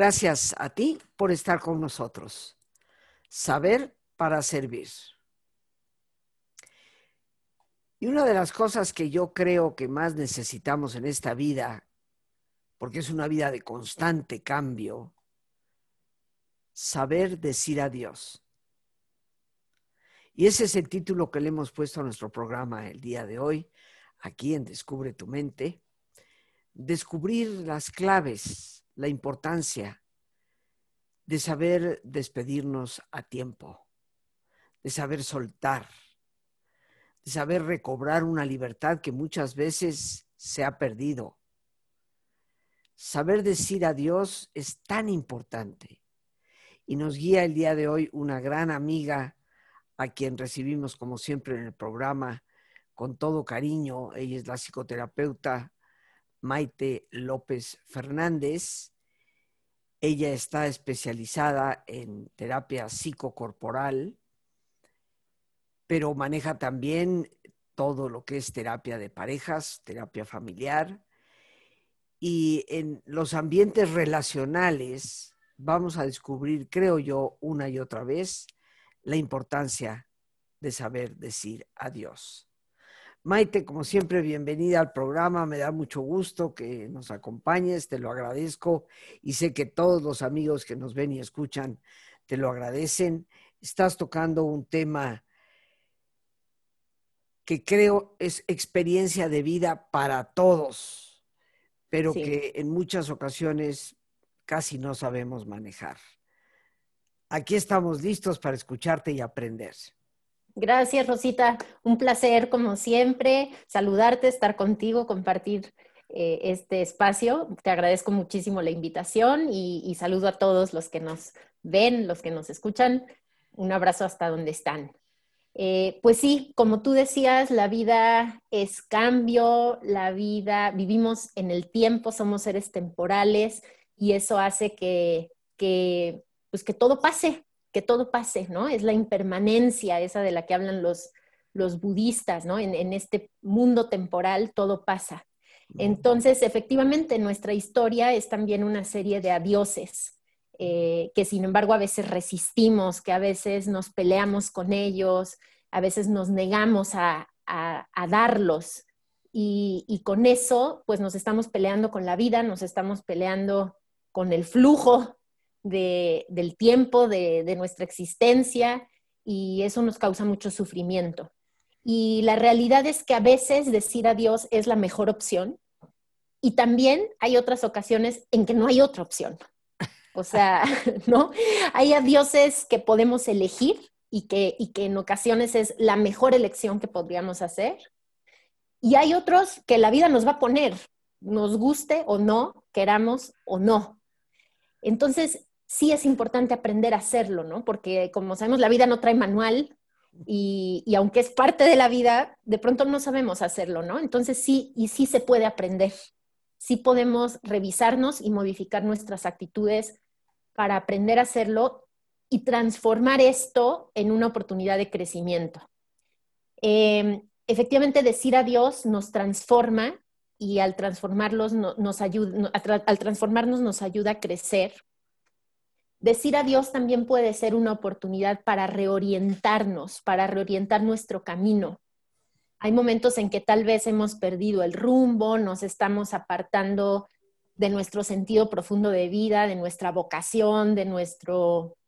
Gracias a ti por estar con nosotros. Saber para servir. Y una de las cosas que yo creo que más necesitamos en esta vida, porque es una vida de constante cambio, saber decir adiós. Y ese es el título que le hemos puesto a nuestro programa el día de hoy, aquí en Descubre tu mente. Descubrir las claves, la importancia de saber despedirnos a tiempo, de saber soltar de saber recobrar una libertad que muchas veces se ha perdido. Saber decir adiós es tan importante y nos guía el día de hoy una gran amiga a quien recibimos como siempre en el programa con todo cariño. Ella es la psicoterapeuta Maite López Fernández. Ella está especializada en terapia psicocorporal pero maneja también todo lo que es terapia de parejas, terapia familiar. Y en los ambientes relacionales vamos a descubrir, creo yo, una y otra vez, la importancia de saber decir adiós. Maite, como siempre, bienvenida al programa. Me da mucho gusto que nos acompañes, te lo agradezco y sé que todos los amigos que nos ven y escuchan te lo agradecen. Estás tocando un tema que creo es experiencia de vida para todos, pero que en muchas ocasiones casi no sabemos manejar. Aquí estamos listos para escucharte y aprender. Gracias, Rosita. Un placer, como siempre, saludarte, estar contigo, compartir eh, este espacio. Te agradezco muchísimo la invitación y saludo a todos los que nos ven, los que nos escuchan. Un abrazo hasta donde están. Eh, pues sí, como tú decías, la vida es cambio, la vida, vivimos en el tiempo, somos seres temporales y eso hace que, que, pues que todo pase, que todo pase, ¿no? Es la impermanencia esa de la que hablan los, los budistas, ¿no? En, en este mundo temporal todo pasa. Entonces, efectivamente, nuestra historia es también una serie de adioses, eh, que sin embargo a veces resistimos, que a veces nos peleamos con ellos, a veces nos negamos a, darlos. Y, con eso, pues nos estamos peleando con la vida, nos estamos peleando con el flujo del tiempo, de, nuestra existencia, y eso nos causa mucho sufrimiento. Y la realidad es que a veces decir adiós es la mejor opción, y también hay otras ocasiones en que no hay otra opción. O sea, ¿no? Hay dioses que podemos elegir y que, y que en ocasiones es la mejor elección que podríamos hacer. Y hay otros que la vida nos va a poner, nos guste o no, queramos o no. Entonces, sí es importante aprender a hacerlo, ¿no? Porque como sabemos, la vida no trae manual y, y, aunque es parte de la vida, de pronto no sabemos hacerlo, ¿no? Entonces sí, y sí se puede aprender sí podemos revisarnos y modificar nuestras actitudes para aprender a hacerlo y transformar esto en una oportunidad de crecimiento. Em, efectivamente, decir adiós nos transforma y al, transformarlos nos ayuda, al transformarnos nos ayuda a crecer. Decir adiós también puede ser una oportunidad para reorientarnos, para reorientar nuestro camino, hay momentos en que tal vez hemos perdido el rumbo, nos estamos apartando de nuestro sentido profundo de vida, de nuestra vocación, de nuestro,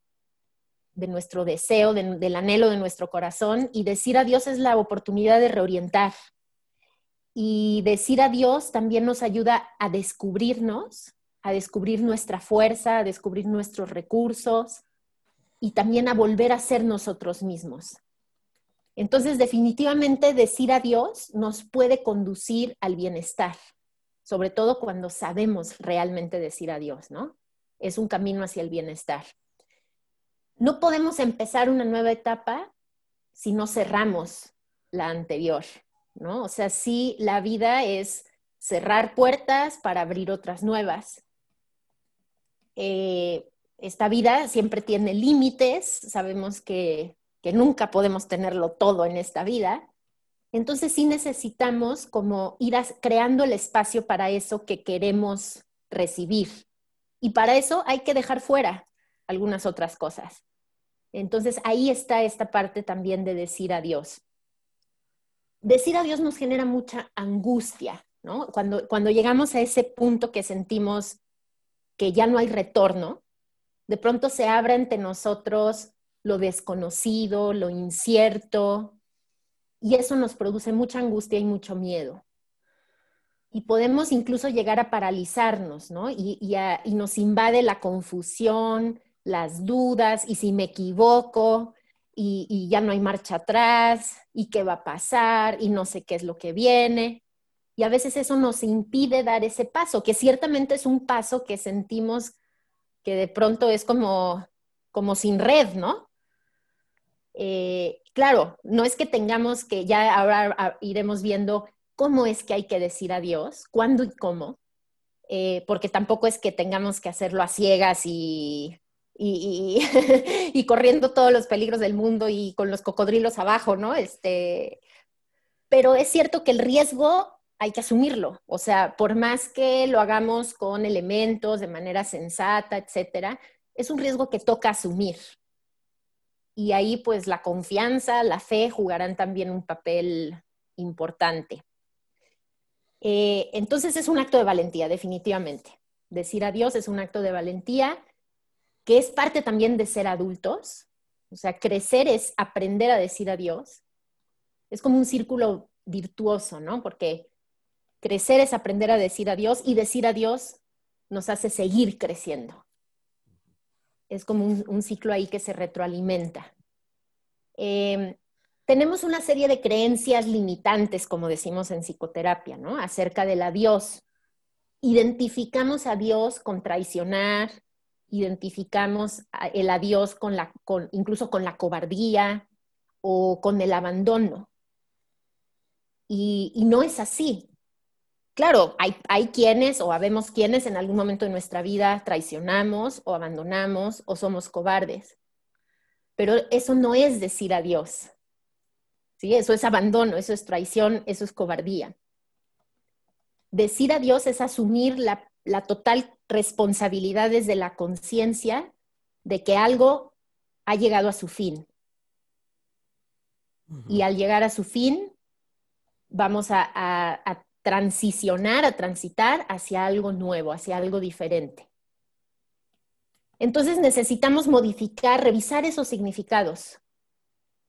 de nuestro deseo, del anhelo de nuestro corazón. Y decir adiós es la oportunidad de reorientar. Y decir adiós también nos ayuda a descubrirnos, a descubrir nuestra fuerza, a descubrir nuestros recursos y también a volver a ser nosotros mismos. Entonces, definitivamente decir adiós nos puede conducir al bienestar, sobre todo cuando sabemos realmente decir adiós, ¿no? Es un camino hacia el bienestar. No podemos empezar una nueva etapa si no cerramos la anterior, ¿no? O sea, sí, la vida es cerrar puertas para abrir otras nuevas. Eh, esta vida siempre tiene límites, sabemos que que nunca podemos tenerlo todo en esta vida. Entonces sí necesitamos como ir creando el espacio para eso que queremos recibir. Y para eso hay que dejar fuera algunas otras cosas. Entonces ahí está esta parte también de decir adiós. Decir adiós nos genera mucha angustia, ¿no? Cuando, cuando llegamos a ese punto que sentimos que ya no hay retorno, de pronto se abre ante nosotros lo desconocido, lo incierto, y eso nos produce mucha angustia y mucho miedo. Y podemos incluso llegar a paralizarnos, ¿no? Y, y nos invade la confusión, las dudas, y si me equivoco, y, y, ya no hay marcha atrás, y qué va a pasar, y no sé qué es lo que viene. Y a veces eso nos impide dar ese paso, que ciertamente es un paso que sentimos que de pronto es como, como sin red, ¿no? Eh, claro, no es que tengamos que, ya ahora iremos viendo cómo es que hay que decir adiós, cuándo y cómo, eh, porque tampoco es que tengamos que hacerlo a ciegas y, y, y, corriendo todos los peligros del mundo y con los cocodrilos abajo, ¿no? Este, pero es cierto que el riesgo hay que asumirlo. O sea, por más que lo hagamos con elementos de manera sensata, etcétera, es un riesgo que toca asumir. Y ahí, pues, la confianza, la fe jugarán también un papel importante. Eh, entonces, es un acto de valentía, definitivamente. Decir adiós es un acto de valentía que es parte también de ser adultos. O sea, crecer es aprender a decir adiós. Es como un círculo virtuoso, ¿no? Porque Crecer es aprender a decir adiós y decir adiós nos hace seguir creciendo. Es como un, ciclo ahí que se retroalimenta. Em, tenemos una serie de creencias limitantes, como decimos en psicoterapia, ¿no? Acerca del adiós. Identificamos a Dios con traicionar, identificamos el adiós con la, con, incluso con la cobardía o con el abandono. y no es así claro, hay, quienes o habemos quienes en algún momento de nuestra vida traicionamos o abandonamos o somos cobardes. Pero eso no es decir adiós. ¿sí? Eso es abandono, eso es traición, eso es cobardía. Decir adiós es asumir la, total responsabilidad desde la conciencia de que algo ha llegado a su fin. Y al llegar a su fin, vamos a transicionar, a transitar hacia algo nuevo, hacia algo diferente. Entonces necesitamos modificar, revisar esos significados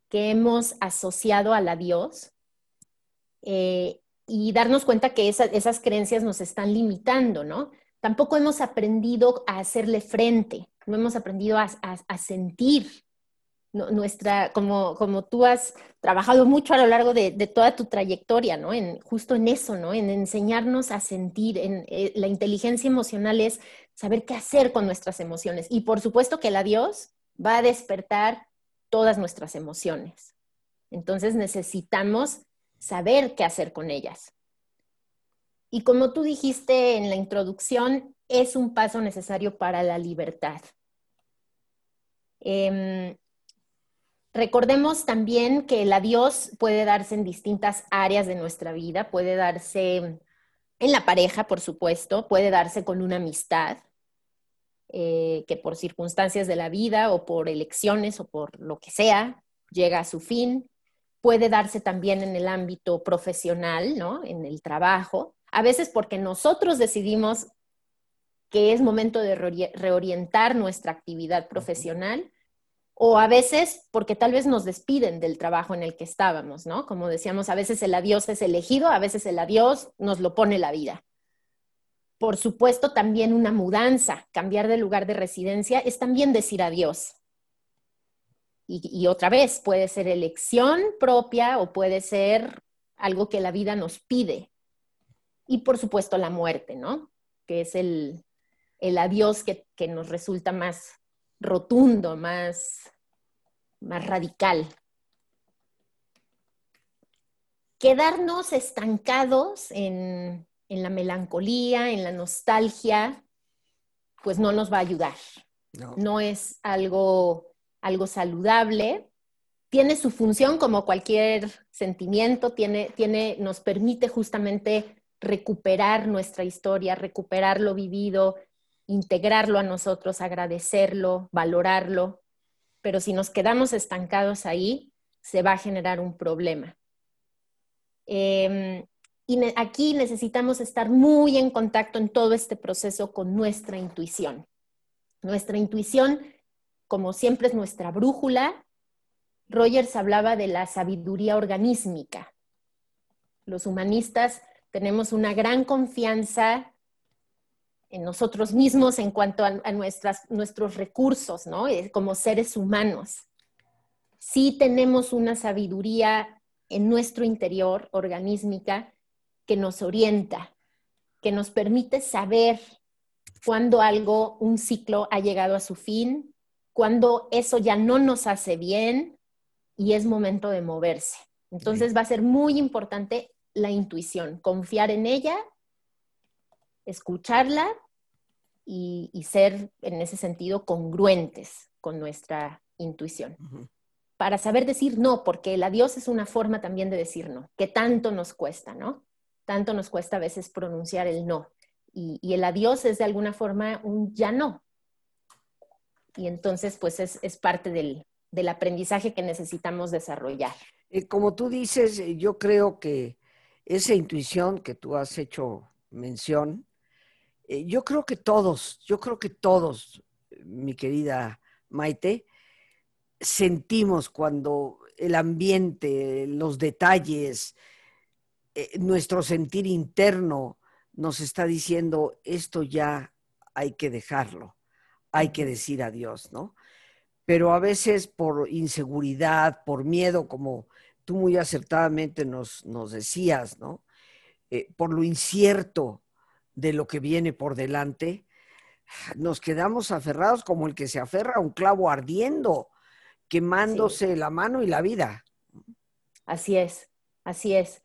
que hemos asociado al adiós eh, y darnos cuenta que esas creencias nos están limitando, ¿no? Tampoco hemos aprendido a hacerle frente, no hemos aprendido a sentir nuestra, como, como tú has trabajado mucho a lo largo de, toda tu trayectoria, ¿no? En, justo en eso, ¿no? En enseñarnos a sentir, en eh, la inteligencia emocional es saber qué hacer con nuestras emociones. Y por supuesto que el adiós va a despertar todas nuestras emociones. Entonces necesitamos saber qué hacer con ellas. Y como tú dijiste en la introducción, es un paso necesario para la libertad. Eh, Recordemos también que el adiós puede darse en distintas áreas de nuestra vida, puede darse en la pareja, por supuesto, puede darse con una amistad, eh, que por circunstancias de la vida o por elecciones o por lo que sea, llega a su fin. Puede darse también en el ámbito profesional, ¿no? En el trabajo. A veces porque nosotros decidimos que es momento de reorientar nuestra actividad profesional o a veces porque tal vez nos despiden del trabajo en el que estábamos, ¿no? Como decíamos, a veces el adiós es elegido, a veces el adiós nos lo pone la vida. Por supuesto, también una mudanza, cambiar de lugar de residencia, es también decir adiós. Y, otra vez, puede ser elección propia o puede ser algo que la vida nos pide. Y por supuesto, la muerte, ¿no? Que es el, adiós que, que nos resulta más rotundo, más, más radical. Quedarnos estancados en, la melancolía, en la nostalgia, pues no nos va a ayudar. No, es algo, algo saludable. Tiene su función como cualquier sentimiento, tiene, tiene, nos permite justamente recuperar nuestra historia, recuperar lo vivido, integrarlo a nosotros, agradecerlo, valorarlo, pero si nos quedamos estancados ahí, se va a generar un problema. Em, y aquí necesitamos estar muy en contacto en todo este proceso con nuestra intuición. Nuestra intuición, como siempre, es nuestra brújula. Rogers hablaba de la sabiduría organísmica. Los humanistas tenemos una gran confianza en nosotros mismos en cuanto a, nuestras, nuestros recursos, ¿no? Eh, como seres humanos. Sí tenemos una sabiduría en nuestro interior organísmica que nos orienta, que nos permite saber cuando algo, un ciclo ha llegado a su fin, cuando eso ya no nos hace bien y es momento de moverse. Entonces va a ser muy importante la intuición, confiar en ella, escucharla y, ser en ese sentido congruentes con nuestra intuición. Para saber decir no, porque el adiós es una forma también de decir no, que tanto nos cuesta, ¿no? Tanto nos cuesta a veces pronunciar el no. Y, el adiós es de alguna forma un ya no. Y entonces, pues es, parte del, aprendizaje que necesitamos desarrollar. Eh, como tú dices, eh, yo creo que esa intuición que tú has hecho mención, eh, yo creo que todos, yo creo que todos, mi querida Maite, sentimos cuando el ambiente, los detalles, eh, nuestro sentir interno nos está diciendo esto ya hay que dejarlo, hay que decir adiós, ¿no? Pero a veces por inseguridad, por miedo, como tú muy acertadamente nos, nos decías, ¿no? Eh, por lo incierto de lo que viene por delante, nos quedamos aferrados como el que se aferra a un clavo ardiendo, quemándose la mano y la vida. Así es, así es.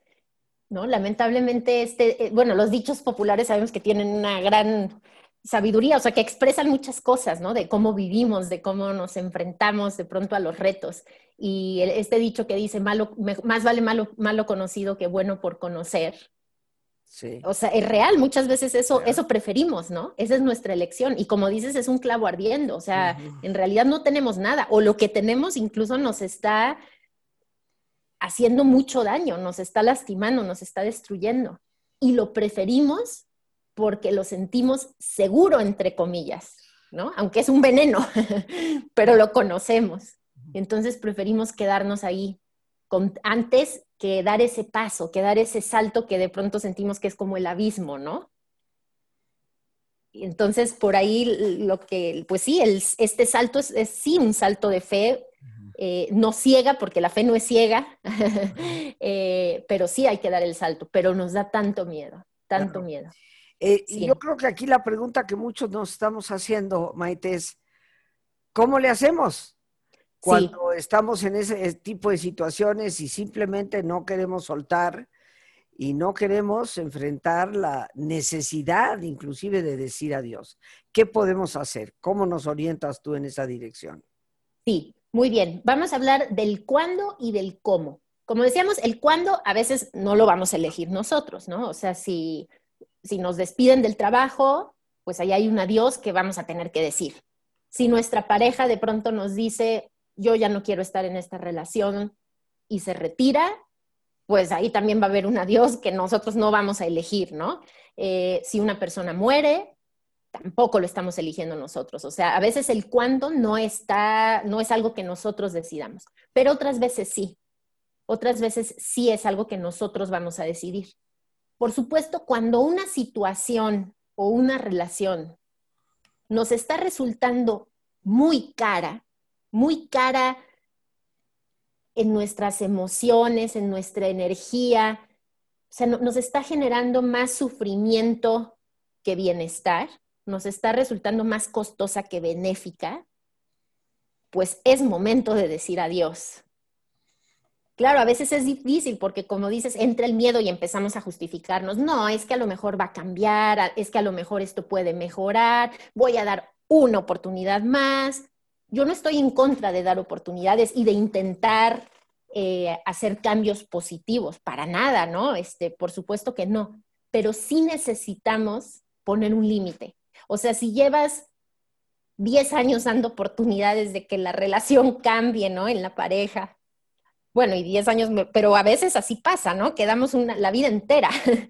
¿No? Lamentablemente, este, eh, bueno, los dichos populares sabemos que tienen una gran sabiduría, o sea, que expresan muchas cosas, ¿no? De cómo vivimos, de cómo nos enfrentamos de pronto a los retos. Y este dicho que dice, malo, más vale malo, malo conocido que bueno por conocer, o sea, es real, muchas veces eso, eso preferimos, ¿no? Esa es nuestra elección. Y como dices, es un clavo ardiendo, o sea, en realidad no tenemos nada, o lo que tenemos incluso nos está haciendo mucho daño, nos está lastimando, nos está destruyendo. Y lo preferimos porque lo sentimos seguro, entre comillas, ¿no? Aunque es un veneno, pero lo conocemos. Entonces preferimos quedarnos ahí antes que dar ese paso, que dar ese salto que de pronto sentimos que es como el abismo, ¿no? Entonces, por ahí lo que, pues sí, este salto es, sí un salto de fe, eh, no ciega, porque la fe no es ciega, eh, pero sí hay que dar el salto, pero nos da tanto miedo, tanto miedo. Eh, y yo creo que aquí la pregunta que muchos nos estamos haciendo, Maite, es, ¿cómo le hacemos? Cuando estamos en ese tipo de situaciones y simplemente no queremos soltar y no queremos enfrentar la necesidad inclusive de decir adiós. ¿Qué podemos hacer? ¿Cómo nos orientas tú en esa dirección? Sí, muy bien. Vamos a hablar del cuándo y del cómo. Como decíamos, el cuándo a veces no lo vamos a elegir nosotros, ¿no? O sea, si, si nos despiden del trabajo, pues ahí hay un adiós que vamos a tener que decir. Si nuestra pareja de pronto nos dice, yo ya no quiero estar en esta relación y se retira, pues ahí también va a haber un adiós que nosotros no vamos a elegir, ¿no? Eh, si una persona muere, tampoco lo estamos eligiendo nosotros. O sea, a veces el cuándo no está, no es algo que nosotros decidamos, pero otras veces sí. Otras veces sí es algo que nosotros vamos a decidir. Por supuesto, cuando una situación o una relación nos está resultando muy cara, muy cara en nuestras emociones, en nuestra energía. O sea, nos está generando más sufrimiento que bienestar, nos está resultando más costosa que benéfica, pues es momento de decir adiós. Claro, a veces es difícil porque como dices, entra el miedo y empezamos a justificarnos. No, es que a lo mejor va a cambiar, es que a lo mejor esto puede mejorar, voy a dar una oportunidad más yo no estoy en contra de dar oportunidades y de intentar eh, hacer cambios positivos, para nada, ¿no? Este, por supuesto que no, pero sí necesitamos poner un límite. O sea, si llevas 10 años dando oportunidades de que la relación cambie, ¿no? En la pareja. Bueno, y 10 años, pero a veces así pasa, ¿no? Quedamos la vida entera.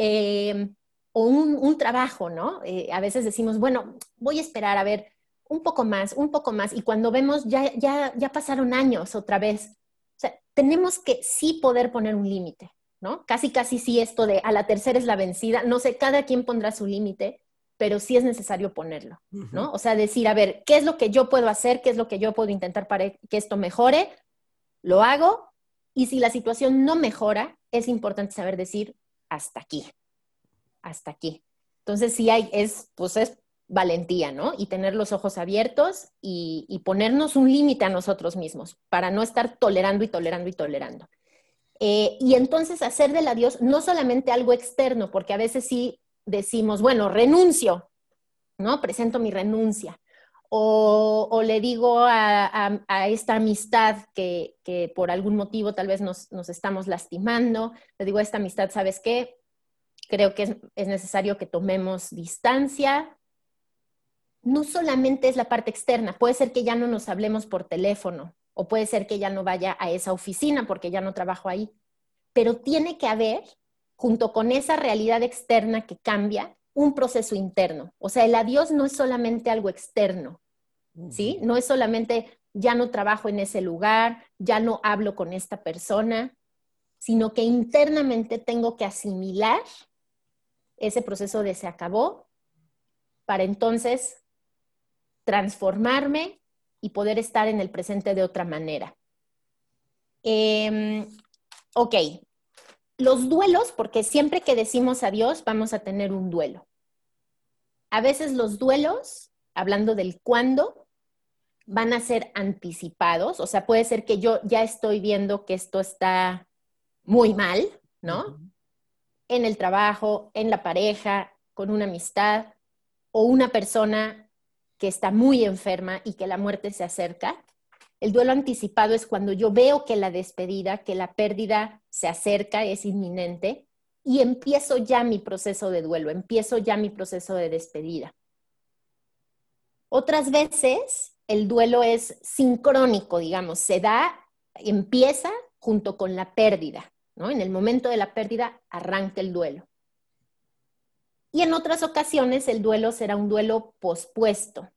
Eh, o un, trabajo, ¿no? Eh, a veces decimos, bueno, voy a esperar a ver un poco más, un poco más, y cuando vemos, ya, ya, ya pasaron años otra vez. O sea, tenemos que sí poder poner un límite, ¿no? Casi, casi sí esto de a la tercera es la vencida, no sé, cada quien pondrá su límite, pero sí es necesario ponerlo, ¿no? O sea, decir, a ver, ¿qué es lo que yo puedo hacer? ¿Qué es lo que yo puedo intentar para que esto mejore? Lo hago. Y si la situación no mejora, es importante saber decir, hasta aquí, hasta aquí. Entonces, sí hay, es, pues es valentía, ¿no? Y tener los ojos abiertos y, ponernos un límite a nosotros mismos para no estar tolerando y tolerando y tolerando. Eh, y entonces hacer del adiós no solamente algo externo, porque a veces sí decimos, bueno, renuncio, ¿no? Presento mi renuncia. O, le digo a, esta amistad que, por algún motivo tal vez nos, estamos lastimando, le digo a esta amistad, ¿sabes qué? Creo que es, es necesario que tomemos distancia. No solamente es la parte externa, puede ser que ya no nos hablemos por teléfono o puede ser que ya no vaya a esa oficina porque ya no trabajo ahí, pero tiene que haber junto con esa realidad externa que cambia, un proceso interno. O sea, el adiós no es solamente algo externo, ¿sí? No es solamente ya no trabajo en ese lugar, ya no hablo con esta persona, sino que internamente tengo que asimilar ese proceso de se acabó para entonces transformarme y poder estar en el presente de otra manera. Em, ok, los duelos, porque siempre que decimos adiós vamos a tener un duelo. A veces los duelos, hablando del cuándo, van a ser anticipados, o sea, puede ser que yo ya estoy viendo que esto está muy mal, ¿no? En el trabajo, en la pareja, con una amistad o una persona que está muy enferma y que la muerte se acerca. El duelo anticipado es cuando yo veo que la despedida, que la pérdida se acerca, es inminente, y empiezo ya mi proceso de duelo, empiezo ya mi proceso de despedida. Otras veces el duelo es sincrónico, digamos, se da, empieza junto con la pérdida, ¿no? En el momento de la pérdida arranca el duelo. Y en otras ocasiones el duelo será un duelo pospuesto,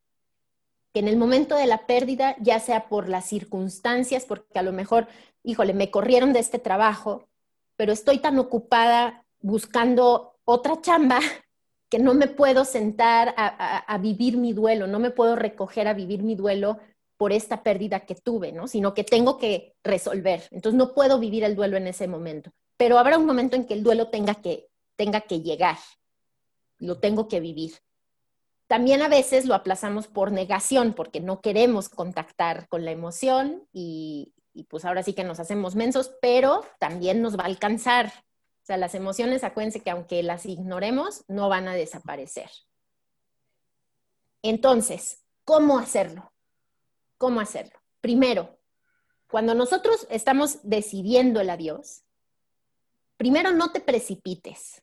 que en el momento de la pérdida, ya sea por las circunstancias, porque a lo mejor, híjole, me corrieron de este trabajo, pero estoy tan ocupada buscando otra chamba que no me puedo sentar a, vivir mi duelo, no me puedo recoger a vivir mi duelo por esta pérdida que tuve, ¿no? Sino que tengo que resolver. Entonces no puedo vivir el duelo en ese momento. Pero habrá un momento en que el duelo tenga que, tenga que llegar. Lo tengo que vivir. También a veces lo aplazamos por negación, porque no queremos contactar con la emoción y, pues ahora sí que nos hacemos mensos, pero también nos va a alcanzar. O sea, las emociones, acuérdense que aunque las ignoremos, no van a desaparecer. Entonces, ¿cómo hacerlo? ¿Cómo hacerlo? Primero, cuando nosotros estamos decidiendo el adiós, primero no te precipites.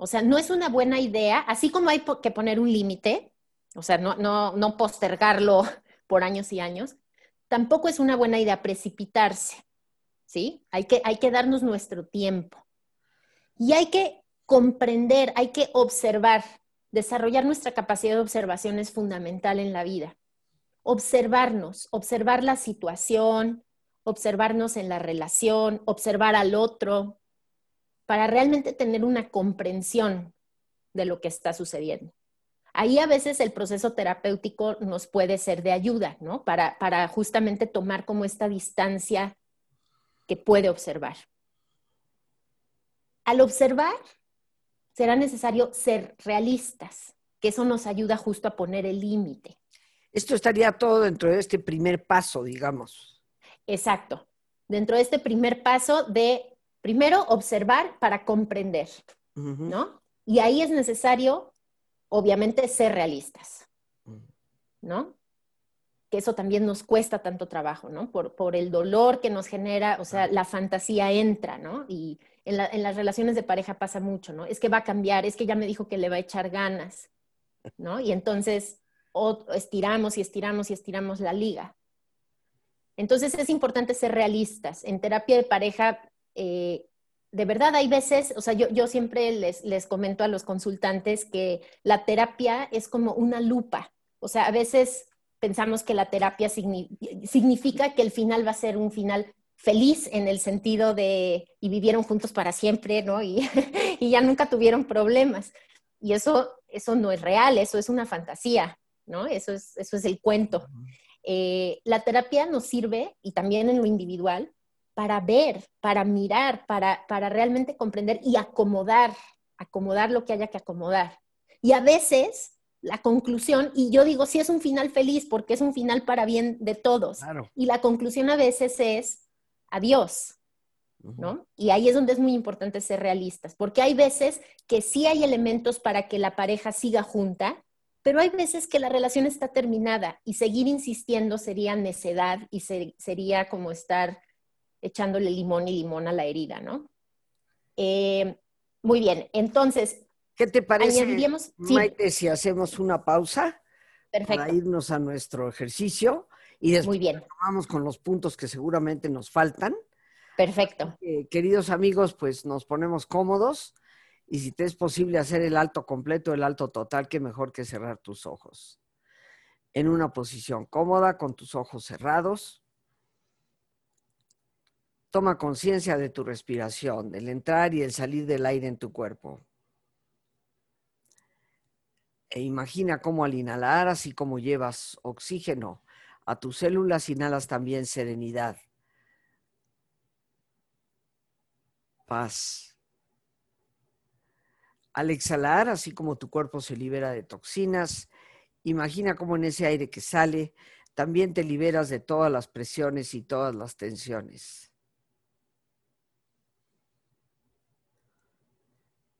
O sea, no es una buena idea, así como hay que poner un límite, o sea, no, no, no postergarlo por años y años, tampoco es una buena idea precipitarse, ¿sí? Hay que, hay que darnos nuestro tiempo. Y hay que comprender, hay que observar, desarrollar nuestra capacidad de observación es fundamental en la vida. Observarnos, observar la situación, observarnos en la relación, observar al otro, para realmente tener una comprensión de lo que está sucediendo. Ahí a veces el proceso terapéutico nos puede ser de ayuda, ¿no? Para, para justamente tomar como esta distancia que puede observar. Al observar, será necesario ser realistas, que eso nos ayuda justo a poner el límite. Esto estaría todo dentro de este primer paso, digamos. Exacto. Dentro de este primer paso de Primero, observar para comprender, ¿no? Y ahí es necesario, obviamente, ser realistas, ¿no? Que eso también nos cuesta tanto trabajo, ¿no? Por, el dolor que nos genera, o sea, la fantasía entra, ¿no? Y en, las relaciones de pareja pasa mucho, ¿no? Es que va a cambiar, es que ya me dijo que le va a echar ganas. ¿no? Y entonces estiramos y estiramos y estiramos la liga. Entonces es importante ser realistas. En terapia de pareja, eh, de verdad hay veces, o sea, yo, yo siempre les, les comento a los consultantes que la terapia es como una lupa. O sea, a veces pensamos que la terapia significa que el final va a ser un final feliz en el sentido de y vivieron juntos para siempre, ¿no? Y, y, ya nunca tuvieron problemas. Y eso, eso no es real, eso es una fantasía, ¿no? Eso es, eso es el cuento. Eh, la terapia nos sirve, y también en lo individual, para ver, para mirar, para, para realmente comprender y acomodar, acomodar lo que haya que acomodar. Y a veces la conclusión, y yo digo, sí es un final feliz porque es un final para bien de todos. Y la conclusión a veces es adiós, ¿no? Y ahí es donde es muy importante ser realistas, porque hay veces que sí hay elementos para que la pareja siga junta, pero hay veces que la relación está terminada y seguir insistiendo sería necedad y sería como estar echándole limón y limón a la herida, ¿no? Eh, muy bien, entonces... ¿Qué te parece, Maite, si hacemos una pausa Perfecto. para irnos a nuestro ejercicio y después muy bien. vamos con los puntos que seguramente nos faltan? Perfecto. queridos amigos, pues nos ponemos cómodos y si te es posible hacer el alto completo, el alto total, qué mejor que cerrar tus ojos. En una posición cómoda, con tus ojos cerrados. Toma conciencia de tu respiración, del entrar y el salir del aire en tu cuerpo. E imagina cómo al inhalar, así como llevas oxígeno a tus células, inhalas también serenidad paz. Al exhalar, así como tu cuerpo se libera de toxinas, imagina cómo en ese aire que sale también te liberas de todas las presiones y todas las tensiones.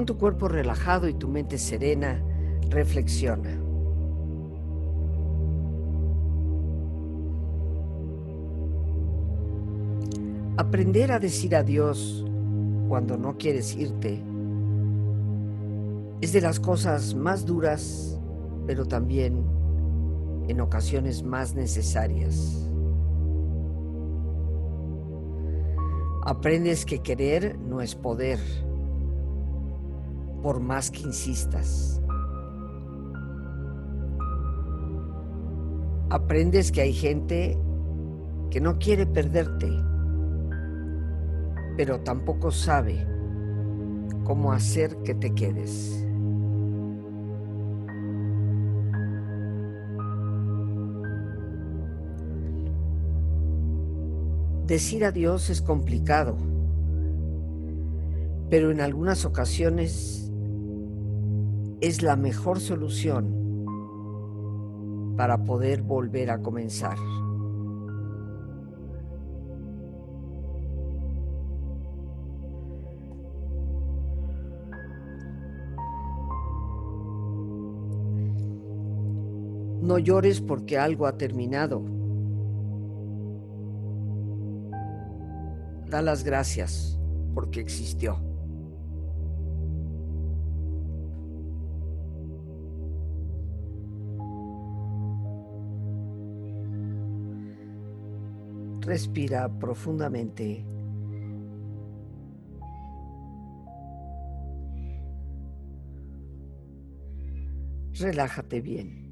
Con tu cuerpo relajado y tu mente serena, reflexiona. Aprender a decir adiós cuando no quieres irte es de las cosas más duras, pero también en ocasiones más necesarias. Aprendes que querer no es poder por más que insistas. Aprendes que hay gente que no quiere perderte, pero tampoco sabe cómo hacer que te quedes. Decir adiós es complicado, pero en algunas ocasiones es la mejor solución para poder volver a comenzar. No llores porque algo ha terminado. Da las gracias porque existió. Respira profundamente. Relájate bien.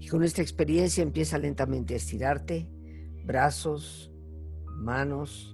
Y con esta experiencia empieza lentamente a estirarte, brazos, manos,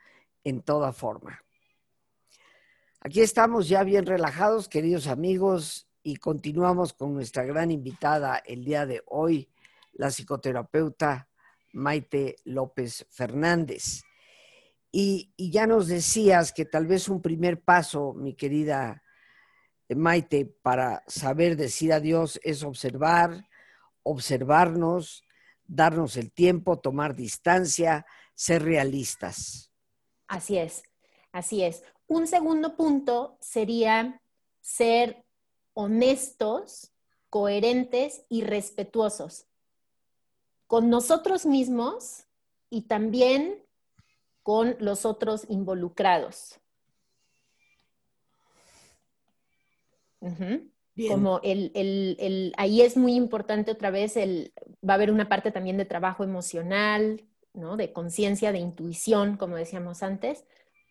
en toda forma. Aquí estamos ya bien relajados, queridos amigos, y continuamos con nuestra gran invitada el día de hoy, la psicoterapeuta Maite López Fernández. Y, ya nos decías que tal vez un primer paso, mi querida Maite, para saber decir adiós es observar, observarnos, darnos el tiempo, tomar distancia, ser realistas. Así es, así es. Un segundo punto sería ser honestos, coherentes y respetuosos con nosotros mismos y también con los otros involucrados. Como el, el, ahí es muy importante otra vez, el, va a haber una parte también de trabajo emocional, ¿no? de conciencia, de intuición, como decíamos antes,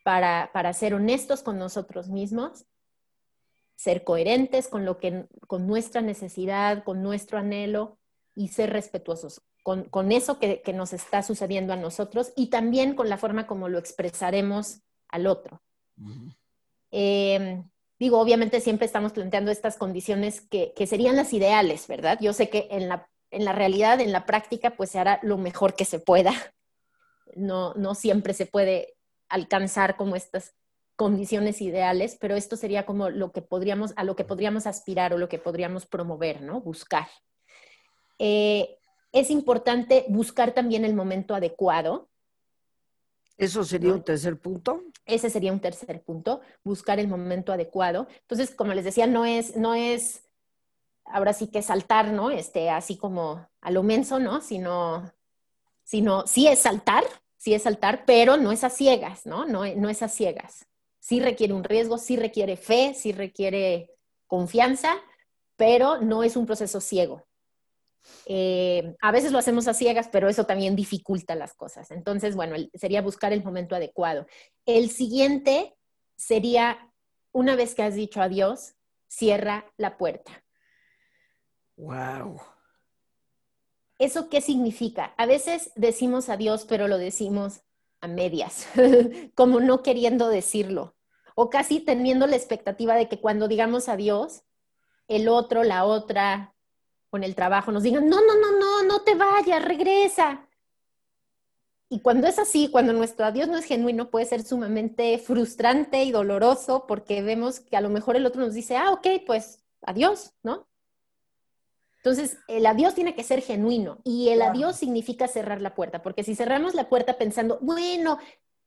para, para ser honestos con nosotros mismos, ser coherentes con, lo que, con nuestra necesidad, con nuestro anhelo y ser respetuosos con, con eso que, que, nos está sucediendo a nosotros y también con la forma como lo expresaremos al otro. Digo, obviamente siempre estamos planteando estas condiciones que, serían las ideales, ¿verdad? Yo sé que en la, en la realidad, en la práctica, pues se hará lo mejor que se pueda. No, no siempre se puede alcanzar como estas condiciones ideales, pero esto sería como lo que podríamos, a lo que podríamos aspirar o lo que podríamos promover, ¿no? Buscar. Eh, es importante buscar también el momento adecuado ¿Eso sería un tercer punto? Ese sería un tercer punto, buscar el momento adecuado. Entonces, como les decía, no es, no es, ahora sí que saltar, ¿no? Este, así como a lo menso, ¿no? Sino, sino, sí es saltar, sí es saltar, pero no es a ciegas, ¿no? No, es a ciegas. Sí requiere un riesgo, sí requiere fe, sí requiere confianza, pero no es un proceso ciego. Eh, a veces lo hacemos a ciegas, pero eso también dificulta las cosas. Entonces, bueno, sería buscar el momento adecuado. El siguiente sería, una vez que has dicho adiós, cierra la puerta. Wow. ¿Eso qué significa? A veces decimos adiós, pero lo decimos a medias, como no queriendo decirlo, o casi teniendo la expectativa de que cuando digamos adiós, el otro, la otra, con el trabajo nos digan, no, no, no, no, no te vayas, regresa. Y cuando es así, cuando nuestro adiós no es genuino, puede ser sumamente frustrante y doloroso porque vemos que a lo mejor el otro nos dice, ah, ok, pues adiós, ¿no? Entonces, el adiós tiene que ser genuino y el adiós significa cerrar la puerta, porque si cerramos la puerta pensando, bueno,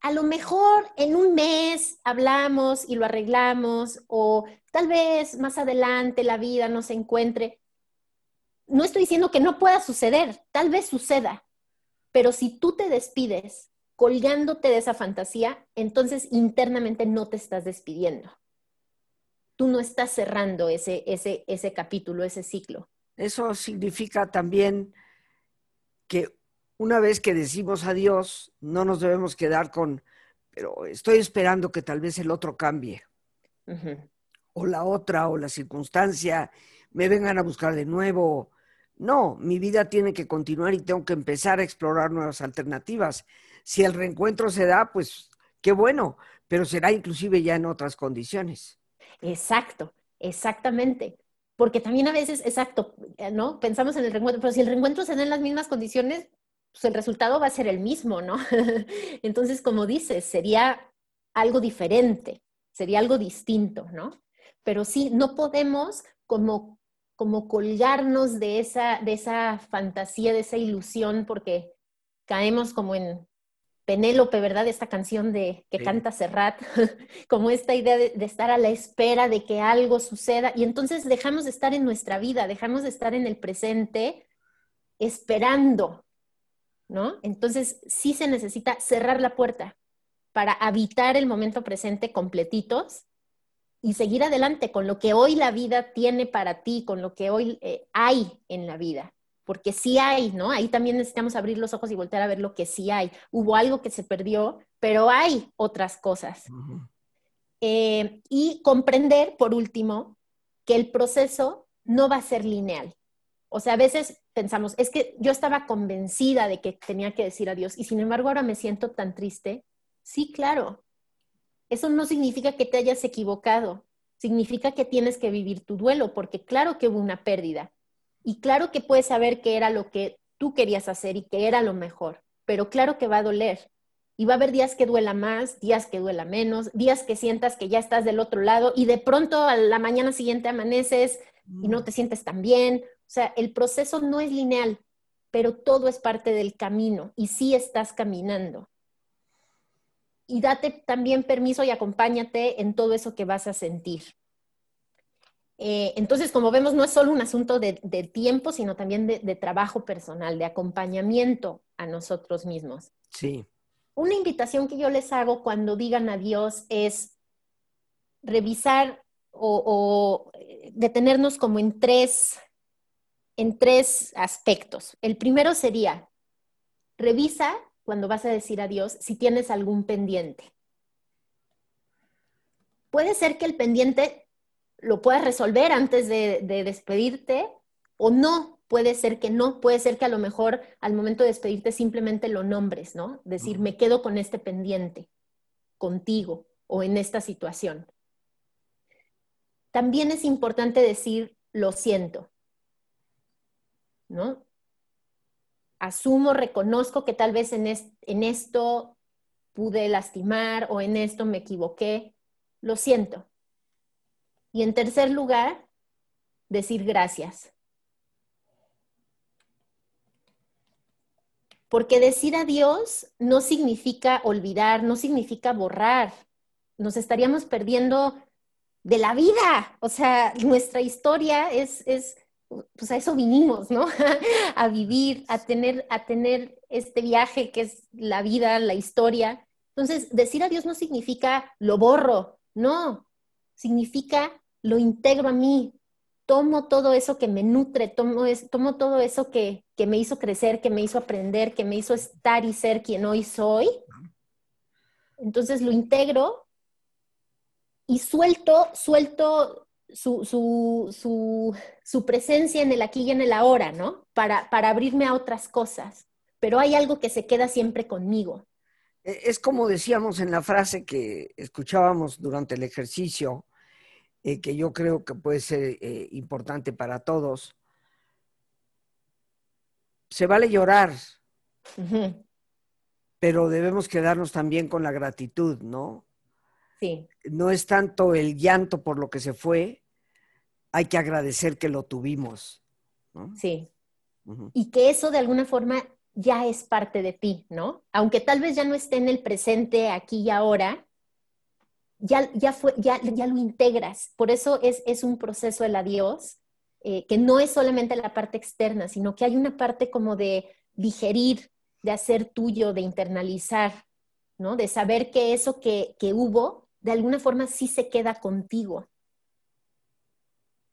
a lo mejor en un mes hablamos y lo arreglamos o tal vez más adelante la vida nos encuentre, no estoy diciendo que no pueda suceder, tal vez suceda, pero si tú te despides colgándote de esa fantasía, entonces internamente no te estás despidiendo. Tú no estás cerrando ese, ese, ese capítulo, ese ciclo. Eso significa también que una vez que decimos adiós, no nos debemos quedar con, pero estoy esperando que tal vez el otro cambie. O la otra, o la circunstancia, me vengan a buscar de nuevo, no, mi vida tiene que continuar y tengo que empezar a explorar nuevas alternativas. Si el reencuentro se da, pues qué bueno, pero será inclusive ya en otras condiciones. Exacto, exactamente. Porque también a veces, exacto, eh, ¿no? Pensamos en el reencuentro, pero si el reencuentro se da en las mismas condiciones, pues el resultado va a ser el mismo, ¿no? Entonces, como dices, sería algo diferente, sería algo distinto, ¿no? Pero sí, no podemos como como colgarnos de esa, de esa fantasía, de esa ilusión, porque caemos como en Penélope, ¿verdad? Esta canción de que canta Serrat, como esta idea de, de, estar a la espera de que algo suceda, y entonces dejamos de estar en nuestra vida, dejamos de estar en el presente esperando, ¿no? Entonces sí se necesita cerrar la puerta para habitar el momento presente completitos y seguir adelante con lo que hoy la vida tiene para ti, con lo que hoy eh, hay en la vida. Porque sí hay, ¿no? Ahí también necesitamos abrir los ojos y voltear a ver lo que sí hay. Hubo algo que se perdió, pero hay otras cosas. Eh, y comprender, por último, que el proceso no va a ser lineal. O sea, a veces pensamos, es que yo estaba convencida de que tenía que decir adiós y sin embargo ahora me siento tan triste. Sí, claro. Eso no significa que te hayas equivocado, significa que tienes que vivir tu duelo, porque claro que hubo una pérdida y claro que puedes saber que era lo que tú querías hacer y que era lo mejor, pero claro que va a doler. Y va a haber días que duela más, días que duela menos, días que sientas que ya estás del otro lado y de pronto a la mañana siguiente amaneces y no mm. te sientes tan bien. O sea, el proceso no es lineal, pero todo es parte del camino y sí estás caminando. Y date también permiso y acompáñate en todo eso que vas a sentir. Eh, entonces, como vemos, no es solo un asunto de, tiempo, sino también de, de, trabajo personal, de acompañamiento a nosotros mismos. Sí. Una invitación que yo les hago cuando digan adiós es revisar o, eh, detenernos como en tres, en tres aspectos. El primero sería, revisa cuando vas a decir adiós si tienes algún pendiente. Puede ser que el pendiente lo puedas resolver antes de, de, despedirte o no, puede ser que no, puede ser que a lo mejor al momento de despedirte simplemente lo nombres, ¿no? Decir, me quedo con este pendiente, contigo o en esta situación también es importante decir lo siento, ¿no? Asumo, reconozco que tal vez en, en esto pude lastimar o en esto me equivoqué, lo siento. Y en tercer lugar, decir gracias. Porque decir adiós no significa olvidar, no significa borrar. Nos estaríamos perdiendo de la vida. O sea, nuestra historia es, es pues a eso vinimos, ¿no? a vivir, a tener, a tener este viaje que es la vida, la historia. Entonces, decir adiós no significa lo borro, no, significa lo integro a mí, tomo todo eso que me nutre, tomo, es, tomo todo eso que, que me hizo crecer, que me hizo aprender, que me hizo estar y ser quien hoy soy. Entonces lo integro y suelto, suelto su, su, presencia en el aquí y en el ahora, ¿no? Para, para abrirme a otras cosas. Pero hay algo que se queda siempre conmigo. E, es como decíamos en la frase que escuchábamos durante el ejercicio, eh, que yo creo que puede ser eh, importante para todos. Se vale llorar, pero debemos quedarnos también con la gratitud, ¿no? No es tanto el llanto por lo que se fue, hay que agradecer que lo tuvimos. Sí. Y que eso de alguna forma ya es parte de ti, ¿no? Aunque tal vez ya no esté en el presente, aquí y ahora, ya, ya, lo integras. Por eso es, es un proceso el adiós, eh, que no es solamente la parte externa, sino que hay una parte como de digerir, de hacer tuyo, de internalizar, ¿no? De saber que eso que, que hubo de alguna forma sí se queda contigo.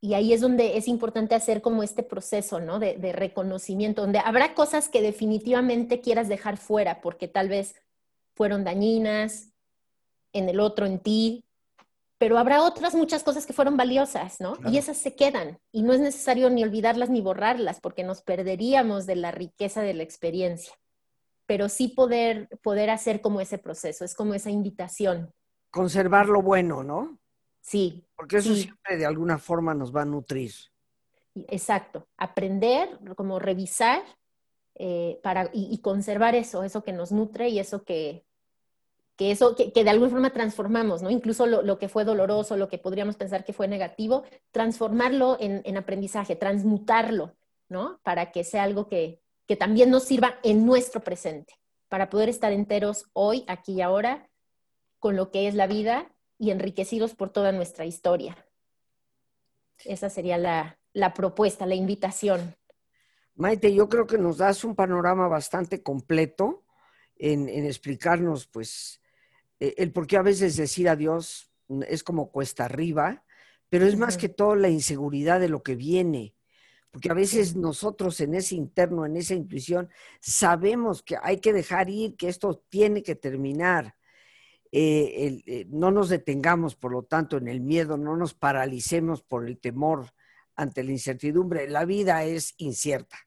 Y ahí es donde es importante hacer como este proceso, ¿no? De, reconocimiento, donde habrá cosas que definitivamente quieras dejar fuera, porque tal vez fueron dañinas en el otro, en ti, pero habrá otras muchas cosas que fueron valiosas, ¿no? Y esas se quedan. Y no es necesario ni olvidarlas ni borrarlas, porque nos perderíamos de la riqueza de la experiencia. Pero sí poder, poder hacer como ese proceso, es como esa invitación conservar lo bueno, ¿no? Sí. Porque eso siempre de alguna forma nos va a nutrir. Exacto. Aprender, como revisar eh, para, y, conservar eso, eso que nos nutre y eso que, que eso que, de alguna forma transformamos, ¿no? Incluso lo, que fue doloroso, lo que podríamos pensar que fue negativo, transformarlo en, en aprendizaje, transmutarlo, ¿no? Para que sea algo que, que también nos sirva en nuestro presente, para poder estar enteros hoy, aquí y ahora, con lo que es la vida y enriquecidos por toda nuestra historia. Esa sería la, propuesta, la invitación. Maite, yo creo que nos das un panorama bastante completo en, explicarnos, pues, el por qué a veces decir adiós es como cuesta arriba, pero es más que todo la inseguridad de lo que viene. Porque a veces nosotros en ese interno, en esa intuición, sabemos que hay que dejar ir, que esto tiene que terminar. Eh, eh, no nos detengamos, por lo tanto, en el miedo, no nos paralicemos por el temor ante la incertidumbre. La vida es incierta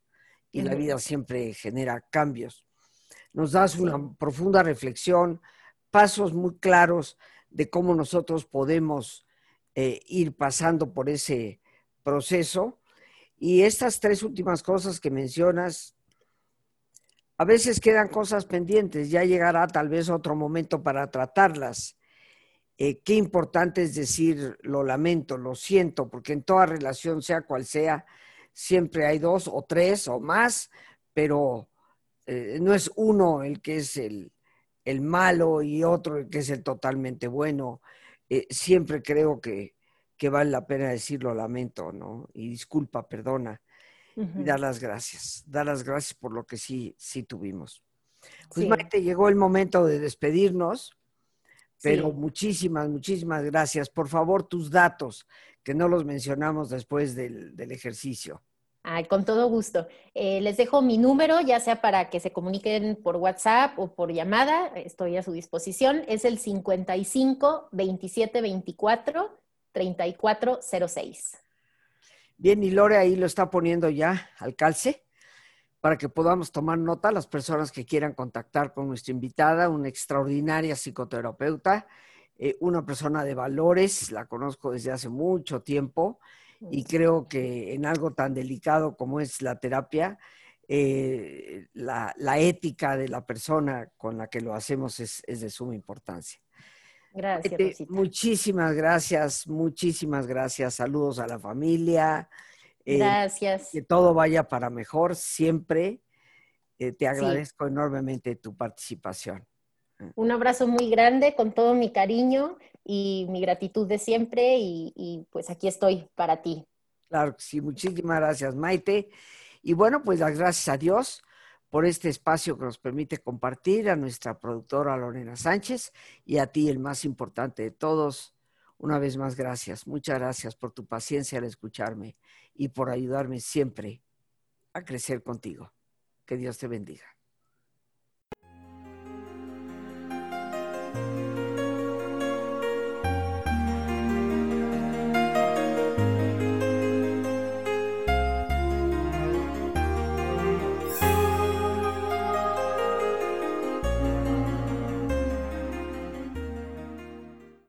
y la vida siempre genera cambios. Nos das una profunda reflexión, pasos muy claros de cómo nosotros podemos eh, ir pasando por ese proceso. Y estas tres últimas cosas que mencionas, a veces quedan cosas pendientes, ya llegará tal vez otro momento para tratarlas. Eh, qué importante es decir, lo lamento, lo siento, porque en toda relación, sea cual sea, siempre hay dos o tres o más, pero eh, no es uno el que es el, malo y otro el que es el totalmente bueno. Eh, siempre creo que, vale la pena decir lo lamento, ¿no? Y disculpa, perdona, y dar las gracias, dar las gracias por lo que sí, sí tuvimos. Pues Maite, llegó el momento de despedirnos, pero muchísimas, muchísimas gracias. Por favor, tus datos, que no los mencionamos después del, ejercicio. Con todo gusto. Eh, les dejo mi número, ya sea para que se comuniquen por WhatsApp o por llamada, estoy a su disposición. Es el 55 27 24 3406. Bien, y Lore ahí lo está poniendo ya al calce para que podamos tomar nota las personas que quieran contactar con nuestra invitada, una extraordinaria psicoterapeuta, eh, una persona de valores, la conozco desde hace mucho tiempo y creo que en algo tan delicado como es la terapia, eh, la, ética de la persona con la que lo hacemos es, de suma importancia. Gracias. muchísimas gracias, muchísimas gracias. Saludos a la familia. Eh, gracias. que todo vaya para mejor siempre. Eh, te agradezco enormemente tu participación. Un abrazo muy grande con todo mi cariño y mi gratitud de siempre y, pues aquí estoy para ti. Claro que sí, muchísimas gracias Maite. Y bueno, pues las gracias a Dios por este espacio que nos permite compartir, a nuestra productora Lorena Sánchez y a ti, el más importante de todos. Una vez más, gracias. Muchas gracias por tu paciencia al escucharme y por ayudarme siempre a crecer contigo. Que Dios te bendiga.